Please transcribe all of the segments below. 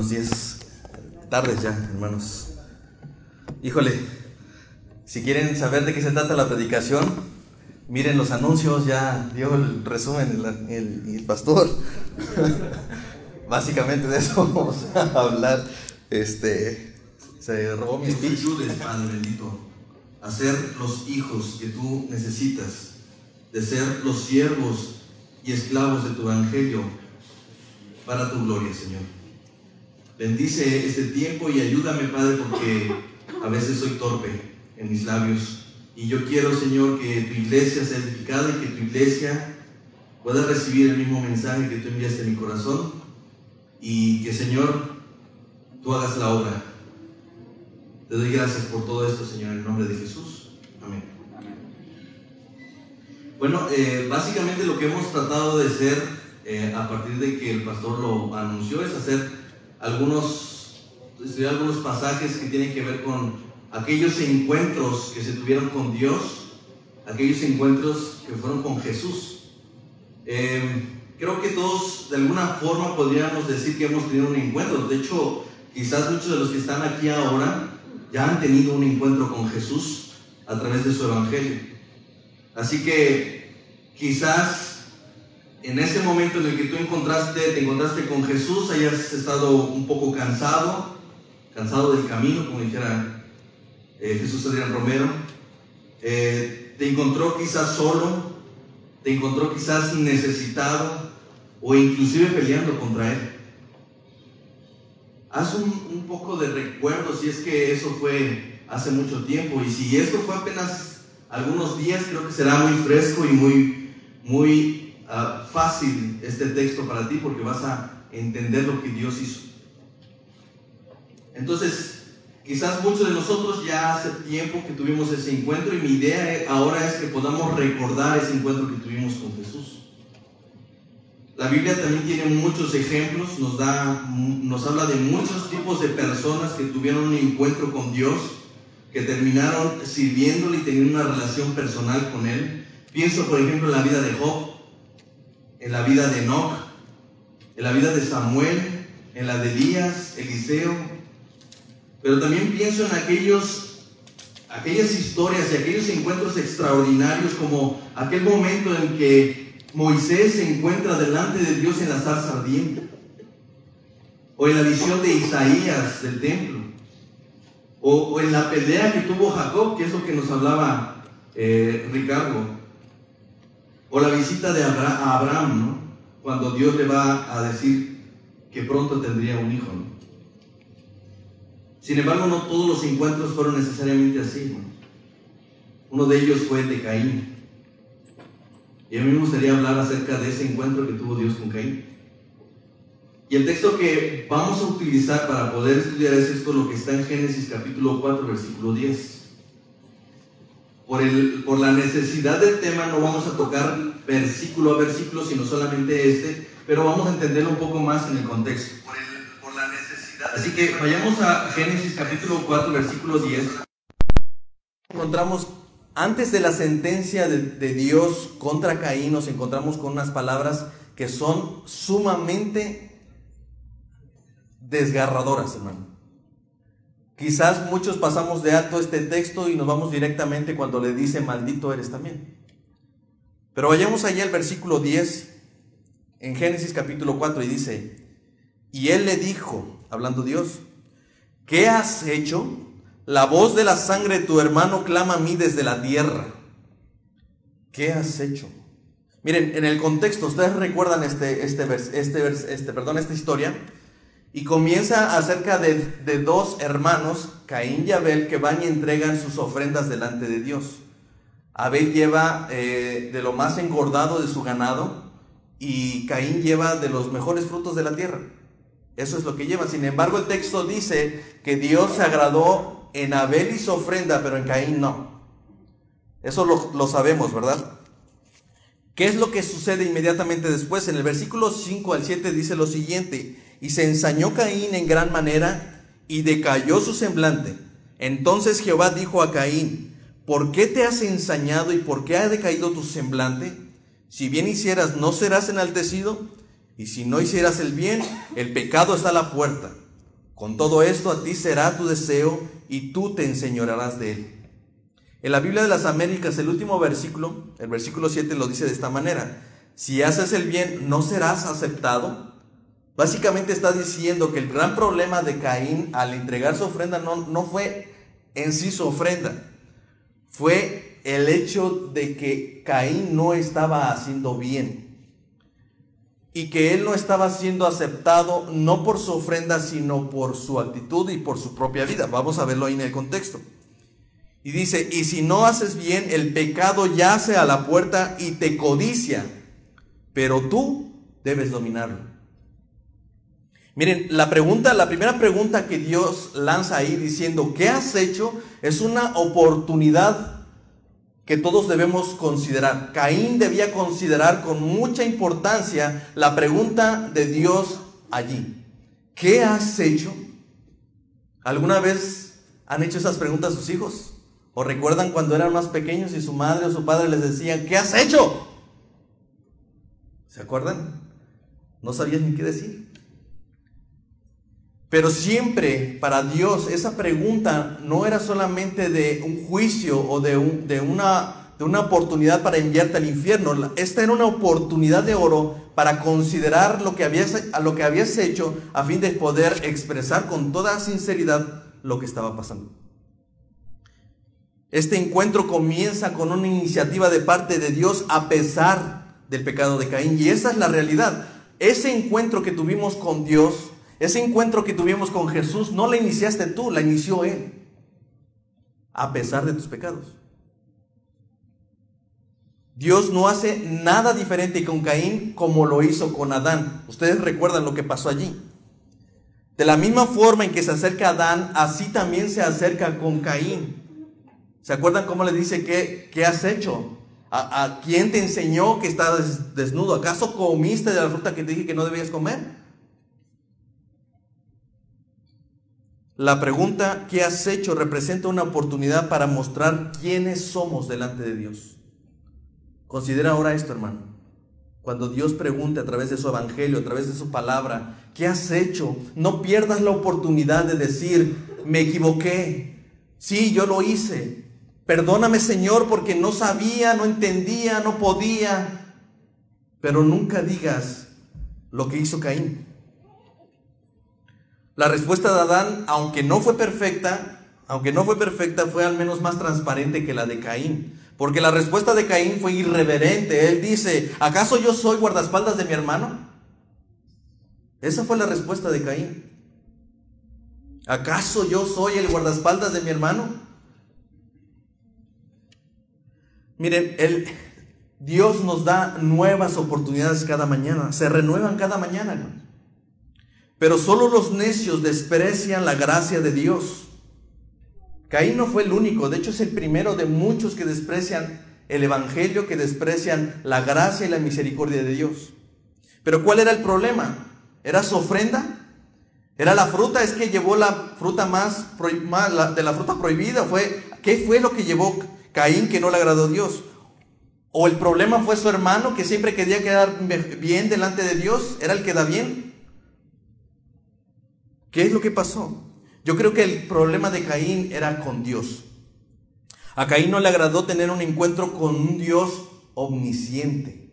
Buenos días, tardes ya, hermanos. Híjole, si quieren saber de qué se trata la predicación, miren los anuncios, ya dio el resumen el, el, pastor. Básicamente de eso vamos a hablar. Este, se robó mi speech. ayudes, Padre bendito, a ser los hijos que tú necesitas, de ser los siervos y esclavos de tu evangelio para tu gloria, Señor. Bendice este tiempo y ayúdame, Padre, porque a veces soy torpe en mis labios. Y yo quiero, Señor, que tu iglesia sea edificada y que tu iglesia pueda recibir el mismo mensaje que tú enviaste en mi corazón. Y que, Señor, tú hagas la obra. Te doy gracias por todo esto, Señor, en el nombre de Jesús. Amén. Bueno, eh, básicamente lo que hemos tratado de hacer eh, a partir de que el pastor lo anunció es hacer algunos, estudiar algunos pasajes que tienen que ver con aquellos encuentros que se tuvieron con Dios, aquellos encuentros que fueron con Jesús. Em, creo que todos de alguna forma podríamos decir que hemos tenido un encuentro. De hecho, quizás muchos de los que están aquí ahora ya han tenido un encuentro con Jesús a través de su evangelio. Así que quizás en ese momento en el que tú te encontraste con Jesús, hayas estado un poco cansado, cansado del camino, como dijera eh, Jesús Adrián Romero, eh, te encontró quizás solo, te encontró quizás necesitado o inclusive peleando contra Él. Haz un, un poco de recuerdo si es que eso fue hace mucho tiempo y si esto fue apenas algunos días, creo que será muy fresco y muy, muy Ah, fácil este texto para ti porque vas a entender lo que Dios hizo. Entonces, quizás muchos de nosotros ya hace tiempo que tuvimos ese encuentro y mi idea ahora es que podamos recordar ese encuentro que tuvimos con Jesús. La Biblia también tiene muchos ejemplos, nos, da, nos habla de muchos tipos de personas que tuvieron un encuentro con Dios, que terminaron sirviéndole y teniendo una relación personal con Él. Pienso, por ejemplo, en la vida de Job en la vida de Enoch, en la vida de Samuel, en la de Elías, Eliseo, pero también pienso en aquellos, aquellas historias y aquellos encuentros extraordinarios como aquel momento en que Moisés se encuentra delante de Dios en la zarza ardiente, o en la visión de Isaías del templo, o, en la pelea que tuvo Jacob, que es lo que nos hablaba eh, Ricardo, o la visita de a Abraham, ¿no? Cuando Dios le va a decir que pronto tendría un hijo, ¿no? Sin embargo, no todos los encuentros fueron necesariamente así, ¿no? Uno de ellos fue de Caín. Y a mí me gustaría hablar acerca de ese encuentro que tuvo Dios con Caín. Y el texto que vamos a utilizar para poder estudiar es esto, lo que está en Génesis capítulo 4, versículo 10 por, el, por la necesidad del tema no vamos a tocar versículo a versículo, sino solamente este, pero vamos a entenderlo un poco más en el contexto. Por, la necesidad Así que vayamos a Génesis capítulo 4, versículo 10. Encontramos, antes de la sentencia de, de Dios contra Caín, nos encontramos con unas palabras que son sumamente desgarradoras, hermano. Quizás muchos pasamos de alto este texto y nos vamos directamente cuando le dice, maldito eres también. Pero vayamos allá al versículo 10, en Génesis capítulo 4, y dice, y él le dijo, hablando Dios, ¿qué has hecho? La voz de la sangre de tu hermano clama a mí desde la tierra. ¿Qué has hecho? Miren, en el contexto, ustedes recuerdan este, este, este, este, perdón, esta historia. Y comienza acerca de, dos hermanos, Caín y Abel, que van y entregan sus ofrendas delante de Dios. Abel lleva eh, de lo más engordado de su ganado y Caín lleva de los mejores frutos de la tierra. Eso es lo que lleva. Sin embargo, el texto dice que Dios se agradó en Abel y su ofrenda, pero en Caín no. Eso lo, lo sabemos, ¿verdad? ¿Qué es lo que sucede inmediatamente después? En el versículo 5 al 7 dice lo siguiente. Y se ensañó Caín en gran manera y decayó su semblante. Entonces Jehová dijo a Caín, ¿por qué te has ensañado y por qué ha decaído tu semblante? Si bien hicieras, ¿no serás enaltecido? Y si no hicieras el bien, el pecado está a la puerta, Con todo esto a ti será tu deseo y tú te enseñorearás de él. En la Biblia de las Américas, el último versículo, el versículo 7 lo dice de esta manera. Si haces el bien, ¿no serás aceptado? Básicamente está diciendo que el gran problema de Caín al entregar su ofrenda no, no fue en sí su ofrenda, fue el hecho de que Caín no estaba haciendo bien y que él no estaba siendo aceptado no por su ofrenda, sino por su actitud y por su propia vida. Vamos a verlo ahí en el contexto. Y dice, y si no haces bien, el pecado yace a la puerta y te codicia, pero tú debes dominarlo. Miren, la pregunta, la primera pregunta que Dios lanza ahí diciendo, ¿qué has hecho? Es una oportunidad que todos debemos considerar. Caín debía considerar con mucha importancia la pregunta de Dios allí. ¿Qué has hecho? ¿Alguna vez han hecho esas preguntas a sus hijos? ¿O recuerdan cuando eran más pequeños y su madre o su padre les decían, ¿qué has hecho? ¿Se acuerdan? No sabían ni qué decir. Pero siempre para Dios esa pregunta no era solamente de un juicio o de, de, una, de una oportunidad para enviarte al infierno. Esta era una oportunidad de oro para considerar lo que, habías, lo que habías hecho a fin de poder expresar con toda sinceridad lo que estaba pasando. Este encuentro comienza con una iniciativa de parte de Dios a pesar del pecado de Caín. Y esa es la realidad. Ese encuentro que tuvimos con Dios ese encuentro que tuvimos con Jesús no la iniciaste tú, la inició Él, a pesar de tus pecados. Dios no hace nada diferente con Caín como lo hizo con Adán. Ustedes recuerdan lo que pasó allí. De la misma forma en que se acerca Adán, así también se acerca con Caín. ¿Se acuerdan cómo le dice que qué has hecho? ¿A, ¿A, quién te enseñó que estás desnudo? ¿Acaso comiste de la fruta que te dije que no debías comer? La pregunta ¿qué has hecho? representa una oportunidad para mostrar quiénes somos delante de Dios. Considera ahora esto, hermano. Cuando Dios pregunte a través de su evangelio, a través de su palabra, ¿qué has hecho? No pierdas la oportunidad de decir, me equivoqué. Sí, yo lo hice. Perdóname, Señor, porque no sabía, no entendía, no podía. Pero nunca digas lo que hizo Caín. La respuesta de Adán, aunque no fue perfecta, aunque no fue perfecta, fue al menos más transparente que la de Caín. Porque la respuesta de Caín fue irreverente. Él dice, ¿acaso yo soy guardaespaldas de mi hermano? Esa fue la respuesta de Caín. ¿Acaso yo soy el guardaespaldas de mi hermano? Miren, el, Dios nos da nuevas oportunidades cada mañana, se renuevan cada mañana. Pero solo los necios desprecian la gracia de Dios. Caín no fue el único, de hecho es el primero de muchos que desprecian el Evangelio, que desprecian la gracia y la misericordia de Dios. Pero ¿cuál era el problema? ¿Era su ofrenda? ¿Era la fruta? ¿Es que llevó la fruta más, de la fruta prohibida? ¿Fue, ¿Qué fue lo que llevó Caín que no le agradó a Dios? ¿O el problema fue su hermano que siempre quería quedar bien delante de Dios? ¿Era el que da bien? ¿Qué es lo que pasó? Yo creo que el problema de Caín era con Dios. A Caín no le agradó tener un encuentro con un Dios omnisciente.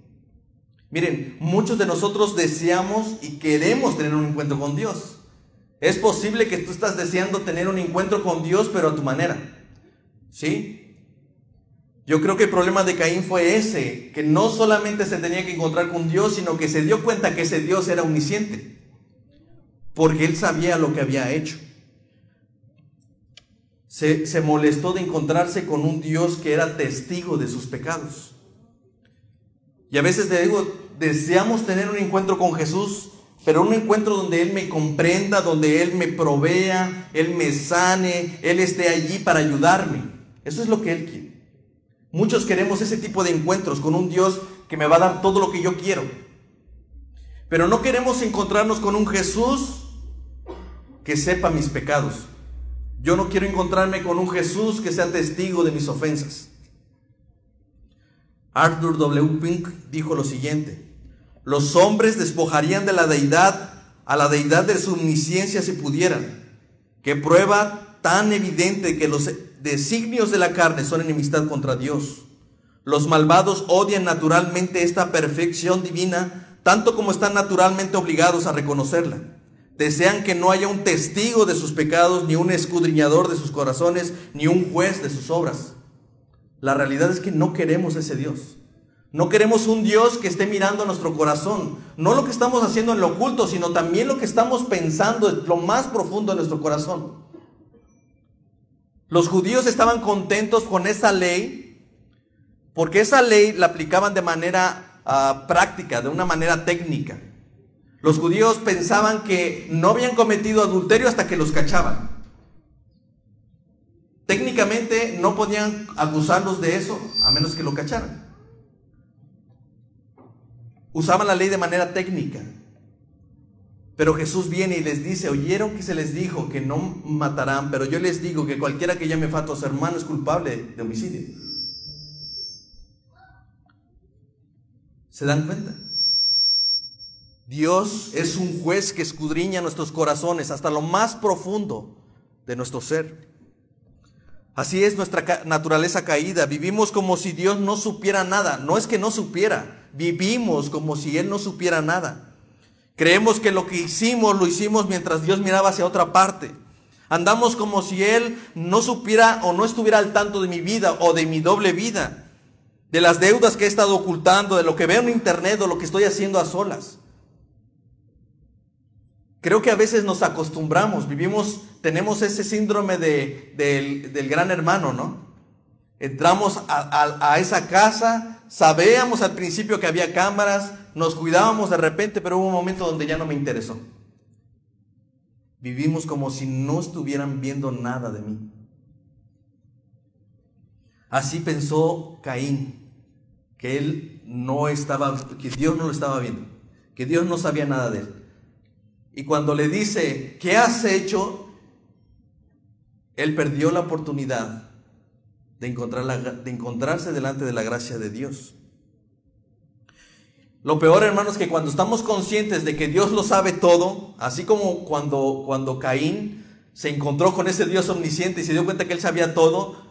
Miren, muchos de nosotros deseamos y queremos tener un encuentro con Dios. Es posible que tú estás deseando tener un encuentro con Dios, pero a tu manera. ¿Sí? Yo creo que el problema de Caín fue ese, que no solamente se tenía que encontrar con Dios, sino que se dio cuenta que ese Dios era omnisciente porque él sabía lo que había hecho. Se, molestó de encontrarse con un Dios que era testigo de sus pecados. Y a veces te digo, deseamos tener un encuentro con Jesús, pero un encuentro donde Él me comprenda, donde Él me provea, Él me sane, Él esté allí para ayudarme. Eso es lo que Él quiere. Muchos queremos ese tipo de encuentros con un Dios que me va a dar todo lo que yo quiero. Pero no queremos encontrarnos con un Jesús que sepa mis pecados. Yo no quiero encontrarme con un Jesús que sea testigo de mis ofensas. Arthur W. Pink dijo lo siguiente, los hombres despojarían de la deidad a la deidad de su omnisciencia si pudieran. Qué prueba tan evidente que los designios de la carne son enemistad contra Dios. Los malvados odian naturalmente esta perfección divina, tanto como están naturalmente obligados a reconocerla. Desean que no haya un testigo de sus pecados, ni un escudriñador de sus corazones, ni un juez de sus obras. La realidad es que no queremos ese Dios. No queremos un Dios que esté mirando nuestro corazón. No lo que estamos haciendo en lo oculto, sino también lo que estamos pensando en lo más profundo de nuestro corazón. Los judíos estaban contentos con esa ley porque esa ley la aplicaban de manera ah, práctica, de una manera técnica. Los judíos pensaban que no habían cometido adulterio hasta que los cachaban. Técnicamente no podían acusarlos de eso a menos que lo cacharan. Usaban la ley de manera técnica. Pero Jesús viene y les dice, oyeron que se les dijo que no matarán, pero yo les digo que cualquiera que llame fato a su hermano es culpable de homicidio. ¿Se dan cuenta? Dios es un juez que escudriña nuestros corazones hasta lo más profundo de nuestro ser. Así es nuestra naturaleza caída. Vivimos como si Dios no supiera nada. No es que no supiera, vivimos como si Él no supiera nada. Creemos que lo que hicimos lo hicimos mientras Dios miraba hacia otra parte. Andamos como si Él no supiera o no estuviera al tanto de mi vida o de mi doble vida, de las deudas que he estado ocultando, de lo que veo en internet o lo que estoy haciendo a solas. Creo que a veces nos acostumbramos, vivimos, tenemos ese síndrome de, del, gran hermano, ¿no? Entramos a, a, esa casa, sabíamos al principio que había cámaras, nos cuidábamos de repente, pero hubo un momento donde ya no me interesó. Vivimos como si no estuvieran viendo nada de mí. Así pensó Caín, que él no estaba, que Dios no lo estaba viendo, que Dios no sabía nada de él. Y cuando le dice, ¿qué has hecho? Él perdió la oportunidad de, de encontrarse delante de la gracia de Dios. Lo peor, hermanos, es que cuando estamos conscientes de que Dios lo sabe todo, así como cuando, cuando Caín se encontró con ese Dios omnisciente y se dio cuenta que él sabía todo,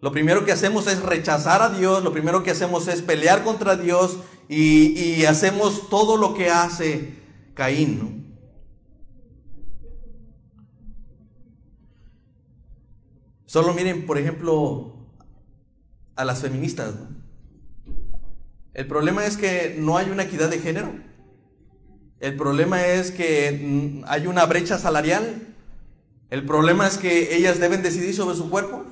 lo primero que hacemos es rechazar a Dios, lo primero que hacemos es pelear contra Dios y, y hacemos todo lo que hace Caín. ¿no? Solo miren, por ejemplo, a las feministas. El problema es que no hay una equidad de género. El problema es que hay una brecha salarial. El problema es que ellas deben decidir sobre su cuerpo.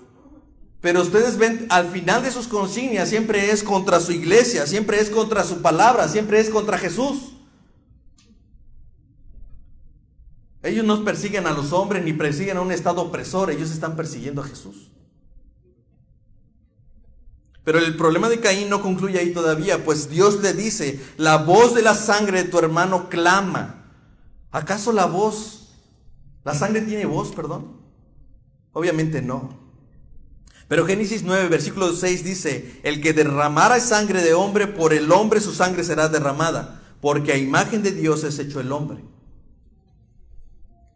Pero ustedes ven, al final de sus consignias siempre es contra su iglesia, siempre es contra su palabra, siempre es contra Jesús. Ellos no persiguen a los hombres ni persiguen a un estado opresor, ellos están persiguiendo a Jesús. Pero el problema de Caín no concluye ahí todavía, pues Dios le dice, la voz de la sangre de tu hermano clama. ¿Acaso la voz, la sangre tiene voz, perdón? Obviamente no. Pero Génesis 9, versículo 6 dice, el que derramara sangre de hombre, por el hombre su sangre será derramada, porque a imagen de Dios es hecho el hombre.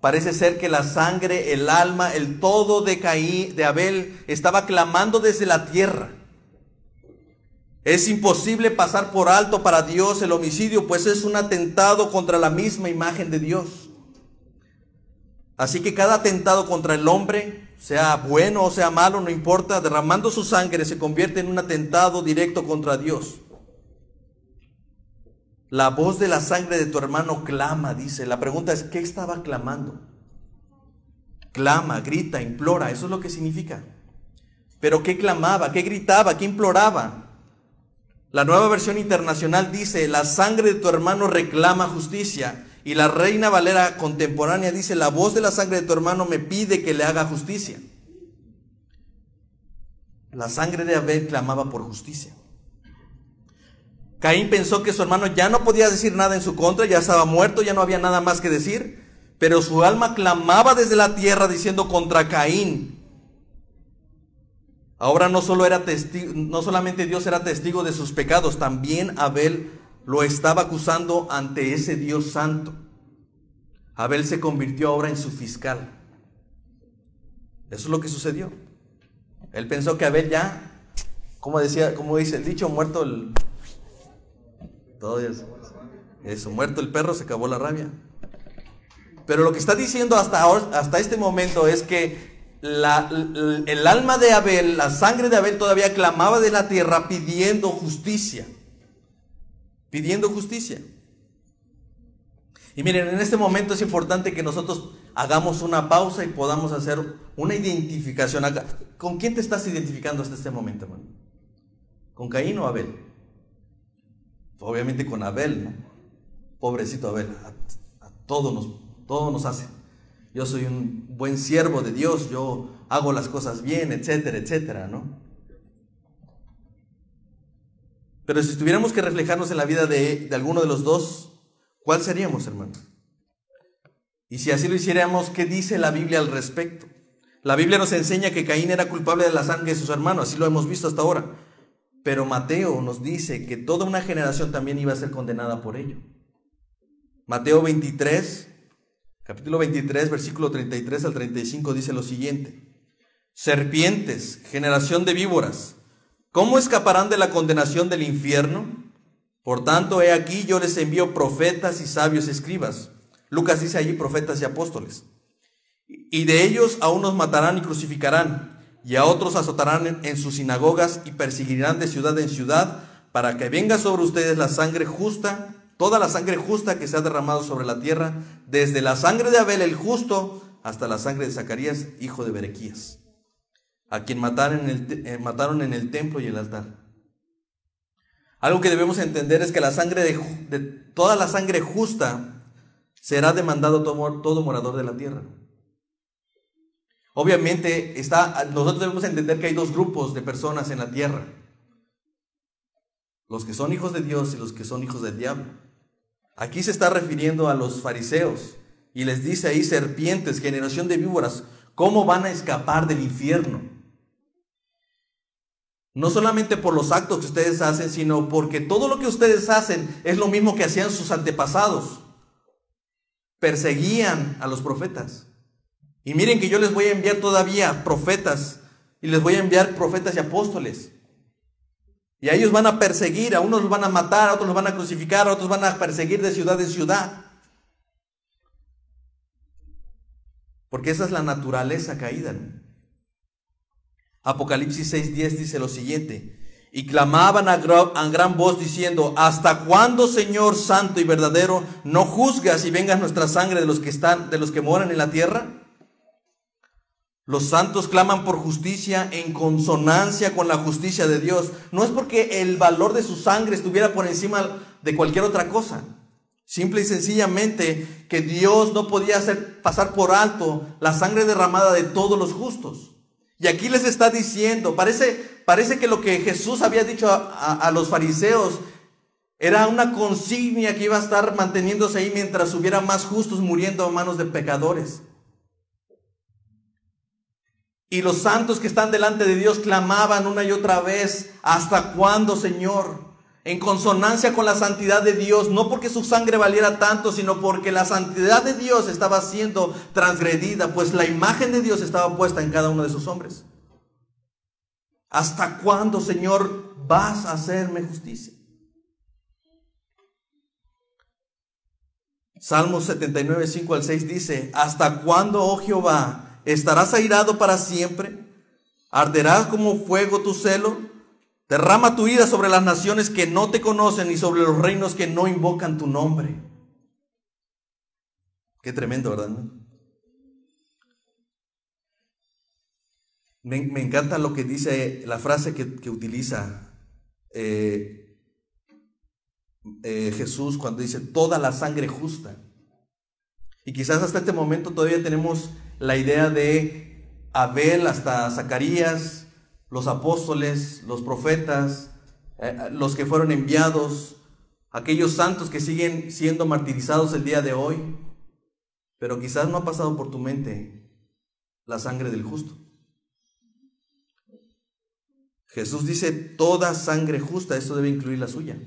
Parece ser que la sangre, el alma, el todo de Caín, de Abel, estaba clamando desde la tierra. Es imposible pasar por alto para Dios el homicidio, pues es un atentado contra la misma imagen de Dios. Así que cada atentado contra el hombre, sea bueno o sea malo, no importa, derramando su sangre se convierte en un atentado directo contra Dios. La voz de la sangre de tu hermano clama, dice. La pregunta es, ¿qué estaba clamando? Clama, grita, implora, eso es lo que significa. Pero ¿qué clamaba? ¿Qué gritaba? ¿Qué imploraba? La nueva versión internacional dice, la sangre de tu hermano reclama justicia. Y la Reina Valera contemporánea dice, la voz de la sangre de tu hermano me pide que le haga justicia. La sangre de Abel clamaba por justicia. Caín pensó que su hermano ya no podía decir nada en su contra, ya estaba muerto, ya no había nada más que decir, pero su alma clamaba desde la tierra diciendo contra Caín. Ahora no, solo era testigo, no solamente Dios era testigo de sus pecados, también Abel lo estaba acusando ante ese Dios santo. Abel se convirtió ahora en su fiscal. Eso es lo que sucedió. Él pensó que Abel ya, como decía, como dice el dicho, muerto el... Todo eso. Eso, muerto el perro, se acabó la rabia. Pero lo que está diciendo hasta, hasta este momento es que el alma de Abel, la sangre de Abel todavía clamaba de la tierra pidiendo justicia. Pidiendo justicia. Y miren, en este momento es importante que nosotros hagamos una pausa y podamos hacer una identificación acá. ¿Con quién te estás identificando hasta este momento, hermano? ¿Con Caín o Abel? Obviamente con Abel. Pobrecito Abel, a, nos, todos nos hace. Yo soy un buen siervo de Dios, yo hago las cosas bien, etcétera, etcétera, ¿no? Pero si tuviéramos que reflejarnos en la vida de, de alguno de los dos, ¿cuál seríamos, hermano? Y si así lo hiciéramos, ¿qué dice la Biblia al respecto? La Biblia nos enseña que Caín era culpable de la sangre de sus hermanos, así lo hemos visto hasta ahora. Pero Mateo nos dice que toda una generación también iba a ser condenada por ello. Mateo 23, capítulo 23, versículo 33 al 35 dice lo siguiente. Serpientes, generación de víboras, ¿cómo escaparán de la condenación del infierno? Por tanto, he aquí yo les envío profetas y sabios escribas. Lucas dice allí profetas y apóstoles. Y de ellos a unos matarán y crucificarán, y a otros azotarán en, sus sinagogas y perseguirán de ciudad en ciudad, para que venga sobre ustedes la sangre justa toda la sangre justa que se ha derramado sobre la tierra, desde la sangre de Abel el justo hasta la sangre de Zacarías, hijo de Berequías, a quien mataron en el, eh, mataron en el templo y el altar. Algo que debemos entender es que la sangre de, toda la sangre justa será demandado todo, todo morador de la tierra. Obviamente está, nosotros debemos entender que hay dos grupos de personas en la tierra. Los que son hijos de Dios y los que son hijos del diablo. Aquí se está refiriendo a los fariseos y les dice ahí serpientes, generación de víboras, ¿cómo van a escapar del infierno? No solamente por los actos que ustedes hacen, sino porque todo lo que ustedes hacen es lo mismo que hacían sus antepasados. Perseguían a los profetas. Y miren que yo les voy a enviar todavía profetas y les voy a enviar profetas y apóstoles. Y a ellos van a perseguir, a unos los van a matar, a otros los van a crucificar, a otros van a perseguir de ciudad en ciudad. Porque esa es la naturaleza caída. Apocalipsis 6:10 dice lo siguiente, y clamaban a, gran voz diciendo, ¿hasta cuándo, Señor santo y verdadero, no juzgas y vengas nuestra sangre de los que están, de los que moran en la tierra? Los santos claman por justicia en consonancia con la justicia de Dios. No es porque el valor de su sangre estuviera por encima de cualquier otra cosa. Simple y sencillamente que Dios no podía hacer pasar por alto la sangre derramada de todos los justos. Y aquí les está diciendo, parece, parece que lo que Jesús había dicho a, a los fariseos era una consignia que iba a estar manteniéndose ahí mientras hubiera más justos muriendo a manos de pecadores. Y los santos que están delante de Dios clamaban una y otra vez, ¿hasta cuándo, Señor? En consonancia con la santidad de Dios, no porque su sangre valiera tanto, sino porque la santidad de Dios estaba siendo transgredida, pues la imagen de Dios estaba puesta en cada uno de sus hombres. ¿Hasta cuándo, Señor, vas a hacerme justicia? Salmos 79, 5 al 6 dice, ¿hasta cuándo, oh Jehová, ¿Estarás airado para siempre? ¿Arderás como fuego tu celo? Derrama tu ira sobre las naciones que no te conocen y sobre los reinos que no invocan tu nombre. Qué tremendo, ¿verdad? Me, encanta lo que dice, la frase que, utiliza eh, eh, Jesús cuando dice toda la sangre justa. Y quizás hasta este momento todavía tenemos la idea de Abel hasta Zacarías, los apóstoles, los profetas, eh, los que fueron enviados, aquellos santos que siguen siendo martirizados el día de hoy, pero quizás no ha pasado por tu mente la sangre del justo. Jesús dice toda sangre justa, eso debe incluir la suya.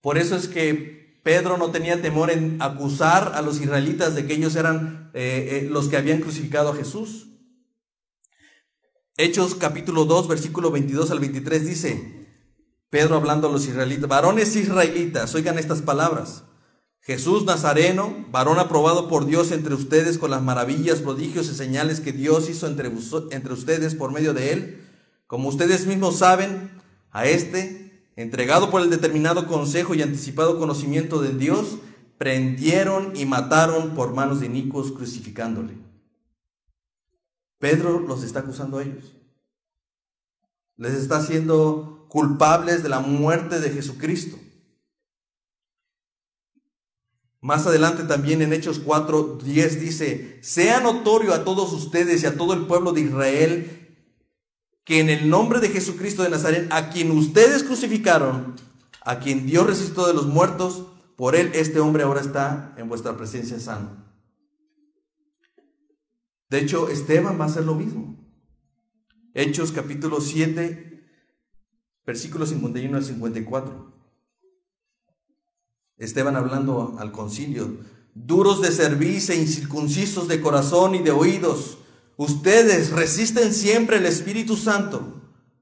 Por eso es que Pedro no tenía temor en acusar a los israelitas de que ellos eran eh, eh, los que habían crucificado a Jesús. Hechos capítulo 2, versículo 22 al 23 dice, Pedro hablando a los israelitas, varones israelitas, oigan estas palabras. Jesús Nazareno, varón aprobado por Dios entre ustedes con las maravillas, prodigios y señales que Dios hizo entre, entre ustedes por medio de él, como ustedes mismos saben, a este, entregado por el determinado consejo y anticipado conocimiento de Dios, prendieron y mataron por manos de inicuos crucificándole. Pedro los está acusando a ellos. Les está haciendo culpables de la muerte de Jesucristo. Más adelante también en Hechos 4, 10 dice, sea notorio a todos ustedes y a todo el pueblo de Israel que en el nombre de Jesucristo de Nazaret, a quien ustedes crucificaron, a quien Dios resucitó de los muertos, por él este hombre ahora está en vuestra presencia sano. De hecho, Esteban va a hacer lo mismo. Hechos capítulo 7, versículos 51 al 54. Esteban hablando al concilio, duros de cerviz e incircuncisos de corazón y de oídos, ustedes resisten siempre el Espíritu Santo,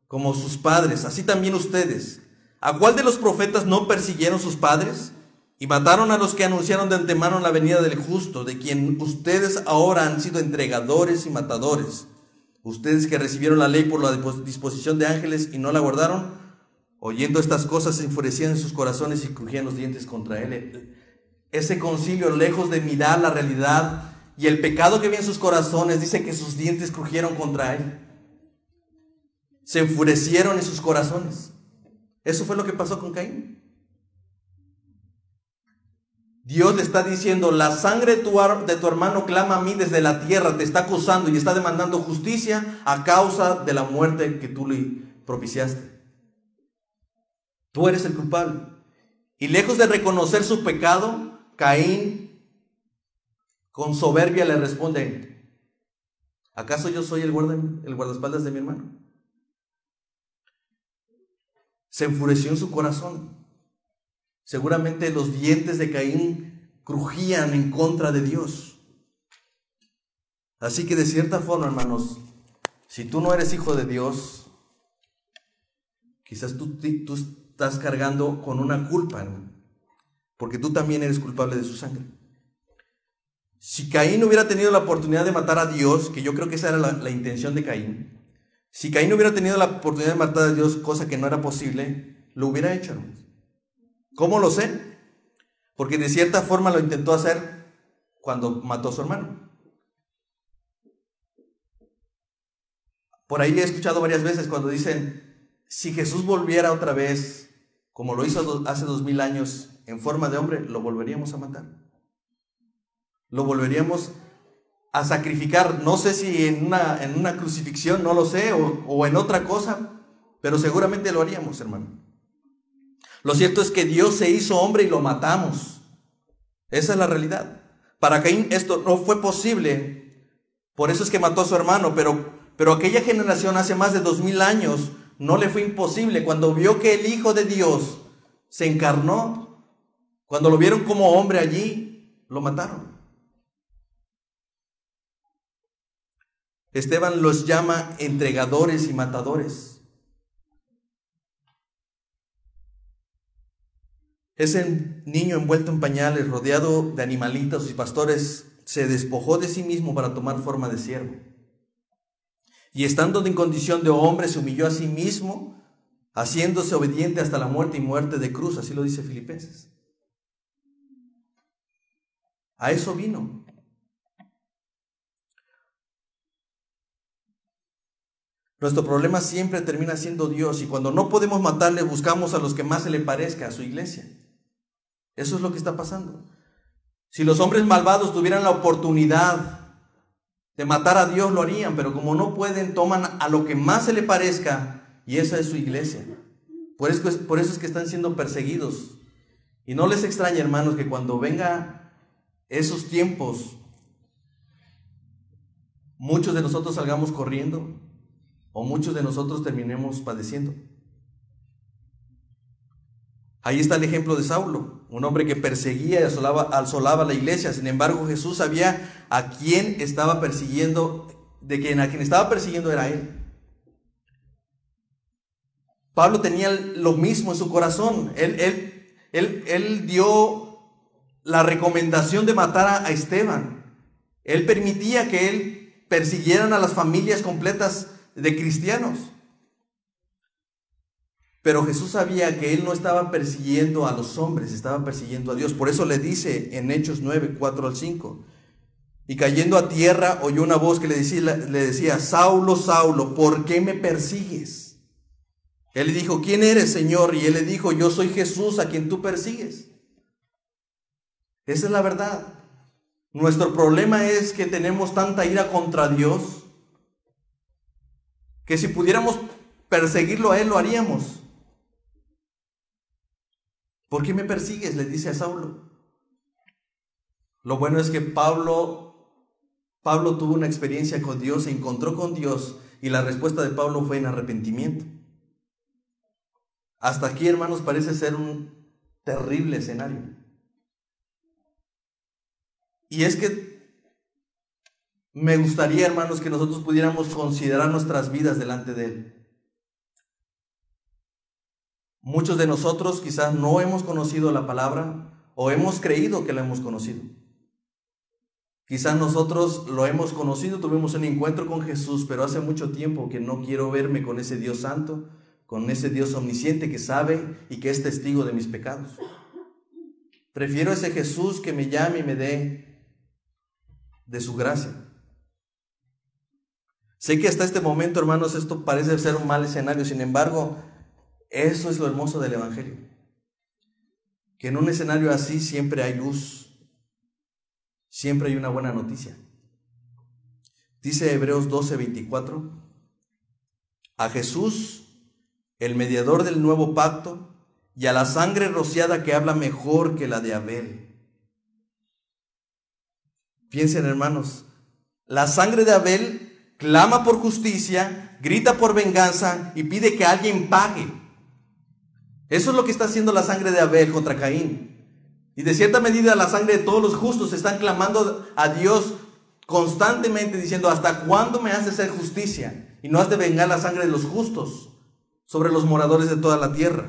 como sus padres, así también ustedes. ¿A cuál de los profetas no persiguieron sus padres? y mataron a los que anunciaron de antemano la venida del justo, de quien ustedes ahora han sido entregadores y matadores. Ustedes que recibieron la ley por la disposición de ángeles y no la guardaron, oyendo estas cosas se enfurecían en sus corazones y crujían los dientes contra él. Ese concilio, lejos de mirar la realidad y el pecado que había en sus corazones, dice que sus dientes crujieron contra él. Se enfurecieron en sus corazones. Eso fue lo que pasó con Caín. Dios le está diciendo, la sangre de tu, hermano clama a mí desde la tierra, te está acusando y está demandando justicia a causa de la muerte que tú le propiciaste. Tú eres el culpable. Y lejos de reconocer su pecado, Caín con soberbia le responde, ¿acaso yo soy el, el guardaespaldas de mi hermano? Se enfureció en su corazón. Seguramente los dientes de Caín crujían en contra de Dios. Así que de cierta forma, hermanos, si tú no eres hijo de Dios, quizás tú estás cargando con una culpa, porque tú también eres culpable de su sangre. Si Caín hubiera tenido la oportunidad de matar a Dios, que yo creo que esa era la, intención de Caín, si Caín hubiera tenido la oportunidad de matar a Dios, cosa que no era posible, lo hubiera hecho. ¿Cómo lo sé? Porque de cierta forma lo intentó hacer cuando mató a su hermano. Por ahí he escuchado varias veces cuando dicen, si Jesús volviera otra vez, como lo hizo hace dos mil años, en forma de hombre, lo volveríamos a matar. Lo volveríamos a sacrificar, no sé si en una, en una crucifixión, no lo sé, o, o en otra cosa, pero seguramente lo haríamos, hermano. Lo cierto es que Dios se hizo hombre y lo matamos. Esa es la realidad. Para Caín esto no fue posible. Por eso es que mató a su hermano. Pero, pero aquella generación hace más de dos mil años no le fue imposible. Cuando vio que el Hijo de Dios se encarnó, cuando lo vieron como hombre allí, lo mataron. Esteban los llama entregadores y matadores. Ese niño envuelto en pañales, rodeado de animalitos y pastores, se despojó de sí mismo para tomar forma de siervo. Y estando en condición de hombre, se humilló a sí mismo, haciéndose obediente hasta la muerte y muerte de cruz, así lo dice Filipenses. A eso vino. Nuestro problema siempre termina siendo Dios y cuando no podemos matarle buscamos a los que más se le parezca a su iglesia. Eso es lo que está pasando. Si los hombres malvados tuvieran la oportunidad de matar a Dios, lo harían, pero como no pueden, toman a lo que más se le parezca y esa es su iglesia. Por eso, por eso es que están siendo perseguidos. Y no les extraña, hermanos, que cuando venga esos tiempos, muchos de nosotros salgamos corriendo o muchos de nosotros terminemos padeciendo. Ahí está el ejemplo de Saulo, un hombre que perseguía y asolaba, asolaba la iglesia. Sin embargo, Jesús sabía a quién estaba persiguiendo, de quien a quien estaba persiguiendo era él. Pablo tenía lo mismo en su corazón. Él, él, él, él dio la recomendación de matar a Esteban. Él permitía que él persiguieran a las familias completas de cristianos. Pero Jesús sabía que él no estaba persiguiendo a los hombres, estaba persiguiendo a Dios. Por eso le dice en Hechos 9, 4 al 5. Y cayendo a tierra oyó una voz que le decía, le decía, Saulo, Saulo, ¿por qué me persigues? Él le dijo, ¿quién eres, Señor? Y él le dijo, yo soy Jesús a quien tú persigues. Esa es la verdad. Nuestro problema es que tenemos tanta ira contra Dios que si pudiéramos perseguirlo a Él lo haríamos. ¿Por qué me persigues? Le dice a Saulo. Lo bueno es que Pablo, Pablo tuvo una experiencia con Dios, se encontró con Dios y la respuesta de Pablo fue en arrepentimiento. Hasta aquí, hermanos, parece ser un terrible escenario. Y es que me gustaría, hermanos, que nosotros pudiéramos considerar nuestras vidas delante de Él. Muchos de nosotros quizás no hemos conocido la palabra o hemos creído que la hemos conocido. Quizás nosotros lo hemos conocido, tuvimos un encuentro con Jesús, pero hace mucho tiempo que no quiero verme con ese Dios santo, con ese Dios omnisciente que sabe y que es testigo de mis pecados. Prefiero ese Jesús que me llame y me dé de su gracia. Sé que hasta este momento, hermanos, esto parece ser un mal escenario, sin embargo, eso es lo hermoso del Evangelio. Que en un escenario así siempre hay luz, siempre hay una buena noticia. Dice Hebreos 12:24, a Jesús, el mediador del nuevo pacto, y a la sangre rociada que habla mejor que la de Abel Piensen hermanos, la sangre de Abel clama por justicia, grita por venganza y pide que alguien pague. Eso es lo que está haciendo la sangre de Abel contra Caín. Y de cierta medida la sangre de todos los justos están clamando a Dios constantemente diciendo, ¿hasta cuándo me has de hacer justicia? Y no has de vengar la sangre de los justos sobre los moradores de toda la tierra.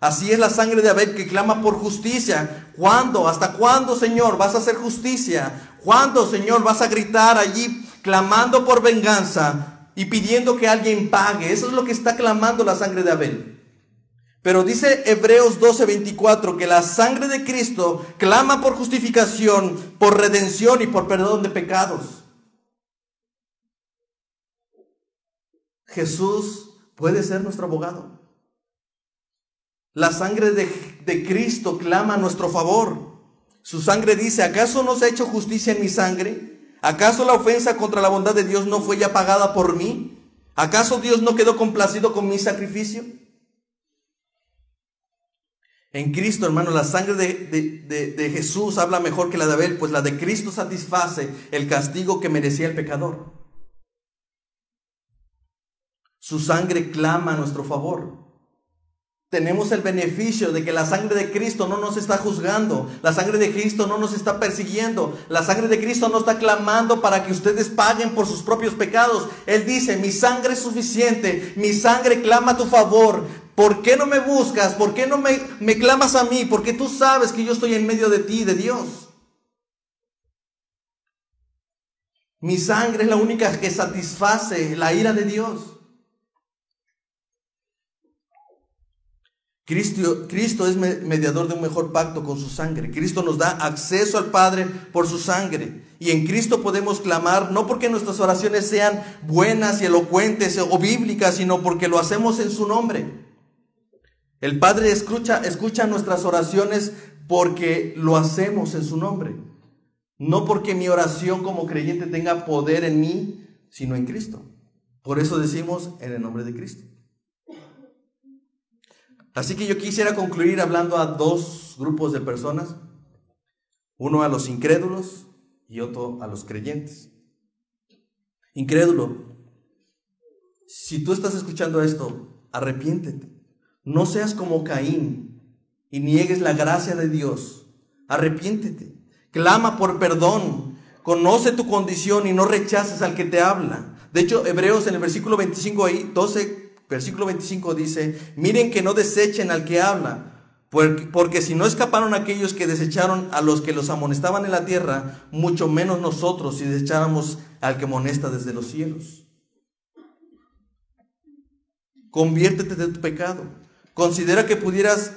Así es la sangre de Abel que clama por justicia. ¿Cuándo? ¿Hasta cuándo, Señor, vas a hacer justicia? ¿Cuándo, Señor, vas a gritar allí clamando por venganza y pidiendo que alguien pague? Eso es lo que está clamando la sangre de Abel. Pero dice Hebreos 12:24 que la sangre de Cristo clama por justificación, por redención y por perdón de pecados. Jesús puede ser nuestro abogado. La sangre de, Cristo clama a nuestro favor. Su sangre dice, ¿acaso no se ha hecho justicia en mi sangre? ¿Acaso la ofensa contra la bondad de Dios no fue ya pagada por mí? ¿Acaso Dios no quedó complacido con mi sacrificio? En Cristo, hermano, la sangre de, de, Jesús habla mejor que la de Abel, pues la de Cristo satisface el castigo que merecía el pecador. Su sangre clama a nuestro favor tenemos el beneficio de que la sangre de Cristo no nos está juzgando, la sangre de Cristo no nos está persiguiendo, la sangre de Cristo no está clamando para que ustedes paguen por sus propios pecados. Él dice, mi sangre es suficiente, mi sangre clama a tu favor. ¿Por qué no me buscas? ¿Por qué no me, clamas a mí? Porque tú sabes que yo estoy en medio de ti, de Dios. Mi sangre es la única que satisface la ira de Dios. Cristo, es mediador de un mejor pacto con su sangre. Cristo nos da acceso al Padre por su sangre. Y en Cristo podemos clamar no porque nuestras oraciones sean buenas y elocuentes o bíblicas, sino porque lo hacemos en su nombre. El Padre escucha, escucha nuestras oraciones porque lo hacemos en su nombre. No porque mi oración como creyente tenga poder en mí, sino en Cristo. Por eso decimos en el nombre de Cristo. Así que yo quisiera concluir hablando a dos grupos de personas, uno a los incrédulos y otro a los creyentes. Incrédulo, si tú estás escuchando esto, arrepiéntete. No seas como Caín, y niegues la gracia de Dios. Arrepiéntete, clama por perdón, conoce tu condición y no rechaces al que te habla. De hecho, Hebreos en el versículo 25 ahí, 12, versículo 25 dice, miren que no desechen al que habla, porque, si no escaparon aquellos que desecharon a los que los amonestaban en la tierra, mucho menos nosotros si desecháramos al que amonesta desde los cielos. Conviértete de tu pecado. Considera que pudieras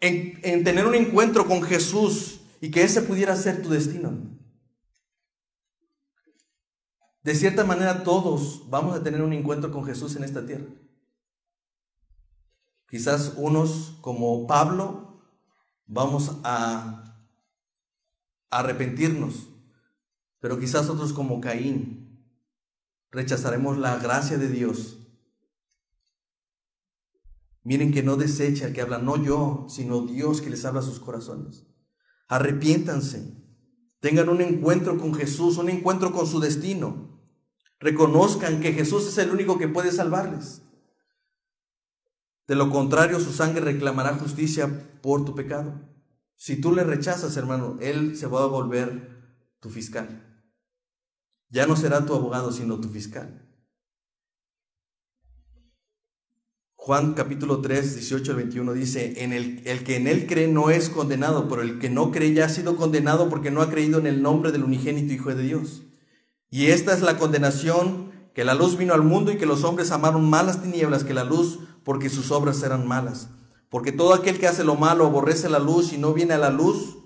en, tener un encuentro con Jesús y que ese pudiera ser tu destino. De cierta manera todos vamos a tener un encuentro con Jesús en esta tierra. Quizás unos como Pablo vamos a arrepentirnos, pero quizás otros como Caín rechazaremos la gracia de Dios. Miren que no desecha el que habla, no yo, sino Dios que les habla a sus corazones. Arrepiéntanse, tengan un encuentro con Jesús, un encuentro con su destino. Reconozcan que Jesús es el único que puede salvarles. De lo contrario, su sangre reclamará justicia por tu pecado. Si tú le rechazas, hermano, Él se va a volver tu fiscal. Ya no será tu abogado, sino tu fiscal. Juan capítulo 3, 18 al 21 dice, en el, el que en Él cree no es condenado, pero el que no cree ya ha sido condenado porque no ha creído en el nombre del unigénito Hijo de Dios. Y esta es la condenación, que la luz vino al mundo y que los hombres amaron más las tinieblas que la luz porque sus obras eran malas. Porque todo aquel que hace lo malo aborrece la luz y no viene a la luz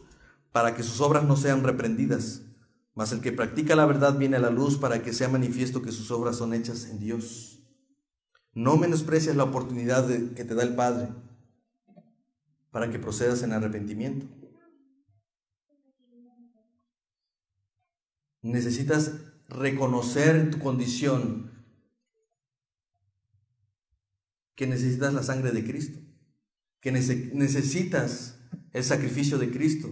para que sus obras no sean reprendidas. Mas el que practica la verdad viene a la luz para que sea manifiesto que sus obras son hechas en Dios. No menosprecies la oportunidad que te da el Padre para que procedas en arrepentimiento. Necesitas reconocer tu condición que necesitas la sangre de Cristo, que necesitas el sacrificio de Cristo,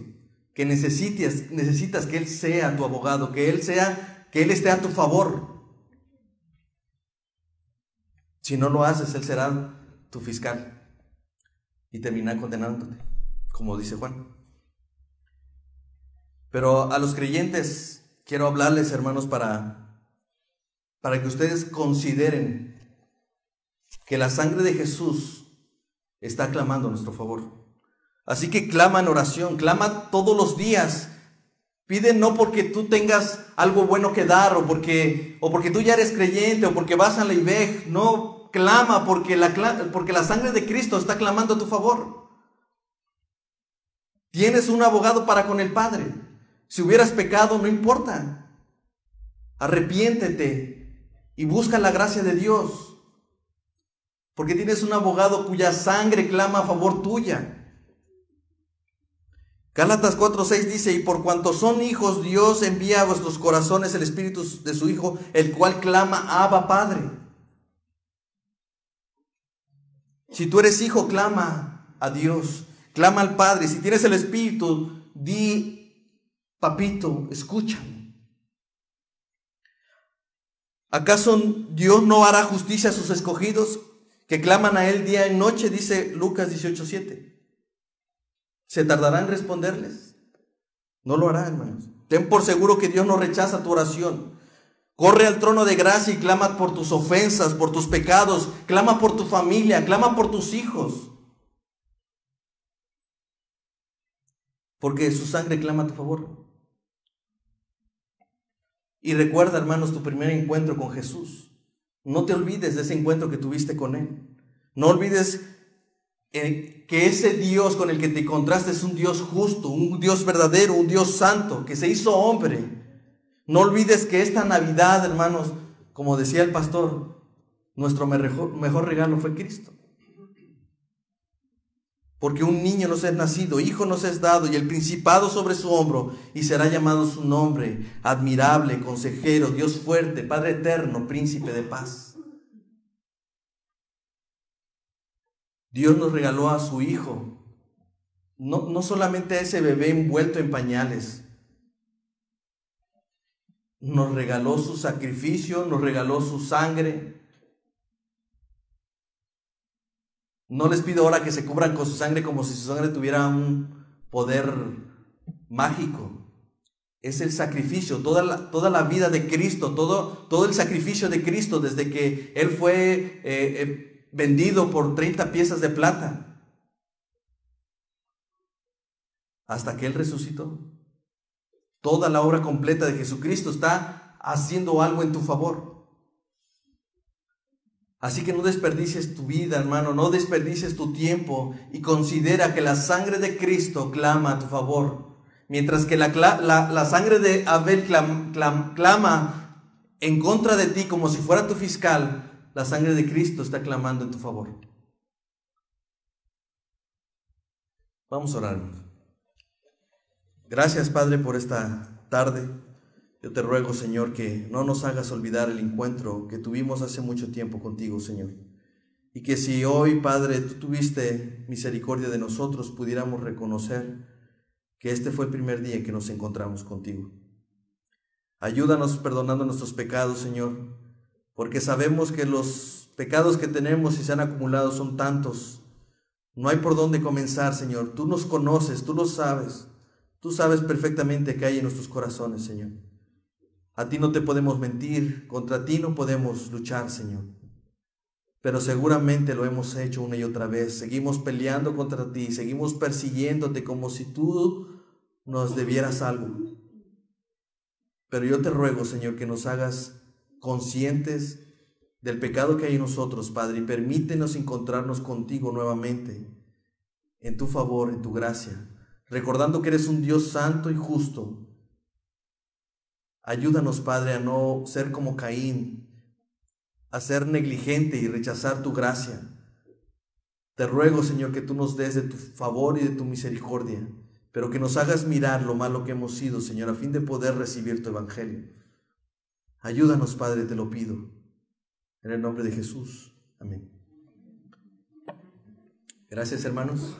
que necesitas, necesitas que Él sea tu abogado, que Él sea, que Él esté a tu favor. Si no lo haces, Él será tu fiscal y terminará condenándote, como dice Juan. Pero a los creyentes quiero hablarles, hermanos, para, para que ustedes consideren que la sangre de Jesús está clamando a nuestro favor. Así que clama en oración, clama todos los días. Pide no porque tú tengas algo bueno que dar o porque, o porque tú ya eres creyente o porque vas a la IBEG. No, clama porque la, porque la sangre de Cristo está clamando a tu favor. Tienes un abogado para con el Padre. Si hubieras pecado, no importa. Arrepiéntete y busca la gracia de Dios. Porque tienes un abogado cuya sangre clama a favor tuya. Gálatas 4:6 dice, y por cuanto son hijos, Dios envía a vuestros corazones el Espíritu de su Hijo, el cual clama, Abba Padre. Si tú eres hijo, clama a Dios, clama al Padre. Si tienes el Espíritu, di, papito, escúchame. ¿Acaso Dios no hará justicia a sus escogidos que claman a Él día y noche, dice Lucas 18:7. ¿Se tardará en responderles? No lo hará, hermanos. Ten por seguro que Dios no rechaza tu oración. Corre al trono de gracia y clama por tus ofensas, por tus pecados, clama por tu familia, clama por tus hijos. Porque su sangre clama a tu favor. Y recuerda, hermanos, tu primer encuentro con Jesús. No te olvides de ese encuentro que tuviste con Él. No olvides eh, que ese Dios con el que te encontraste es un Dios justo, un Dios verdadero, un Dios santo, que se hizo hombre. No olvides que esta Navidad, hermanos, como decía el pastor, nuestro mejor, mejor regalo fue Cristo. Porque un niño nos es nacido, hijo nos es dado, y el principado sobre su hombro, y será llamado su nombre, admirable, consejero, Dios fuerte, Padre eterno, príncipe de paz. Dios nos regaló a su hijo, no, no solamente a ese bebé envuelto en pañales, nos regaló su sacrificio, nos regaló su sangre, No les pido ahora que se cubran con su sangre como si su sangre tuviera un poder mágico. Es el sacrificio, toda la, toda la vida de Cristo, todo, todo el sacrificio de Cristo desde que Él fue eh, eh, vendido por 30 piezas de plata hasta que Él resucitó. Toda la obra completa de Jesucristo está haciendo algo en tu favor. Así que no desperdicies tu vida, hermano, no desperdicies tu tiempo y considera que la sangre de Cristo clama a tu favor. Mientras que la, sangre de Abel clama en contra de ti como si fuera tu fiscal, la sangre de Cristo está clamando en tu favor. Vamos a orar. Gracias, Padre, por esta tarde. Yo te ruego, Señor, que no nos hagas olvidar el encuentro que tuvimos hace mucho tiempo contigo, Señor. Y que si hoy, Padre, tú tuviste misericordia de nosotros, pudiéramos reconocer que este fue el primer día que nos encontramos contigo. Ayúdanos perdonando nuestros pecados, Señor, porque sabemos que los pecados que tenemos y se han acumulado son tantos. No hay por dónde comenzar, Señor. Tú nos conoces, tú lo sabes. Tú sabes perfectamente qué hay en nuestros corazones, Señor. A ti no te podemos mentir, contra ti no podemos luchar, Señor. Pero seguramente lo hemos hecho una y otra vez. Seguimos peleando contra ti, seguimos persiguiéndote como si tú nos debieras algo. Pero yo te ruego, Señor, que nos hagas conscientes del pecado que hay en nosotros, Padre, y permítenos encontrarnos contigo nuevamente, en tu favor, en tu gracia, recordando que eres un Dios santo y justo. Ayúdanos, Padre, a no ser como Caín, a ser negligente y rechazar tu gracia. Te ruego, Señor, que tú nos des de tu favor y de tu misericordia, pero que nos hagas mirar lo malo que hemos sido, Señor, a fin de poder recibir tu evangelio. Ayúdanos, Padre, te lo pido. En el nombre de Jesús. Amén. Gracias, hermanos.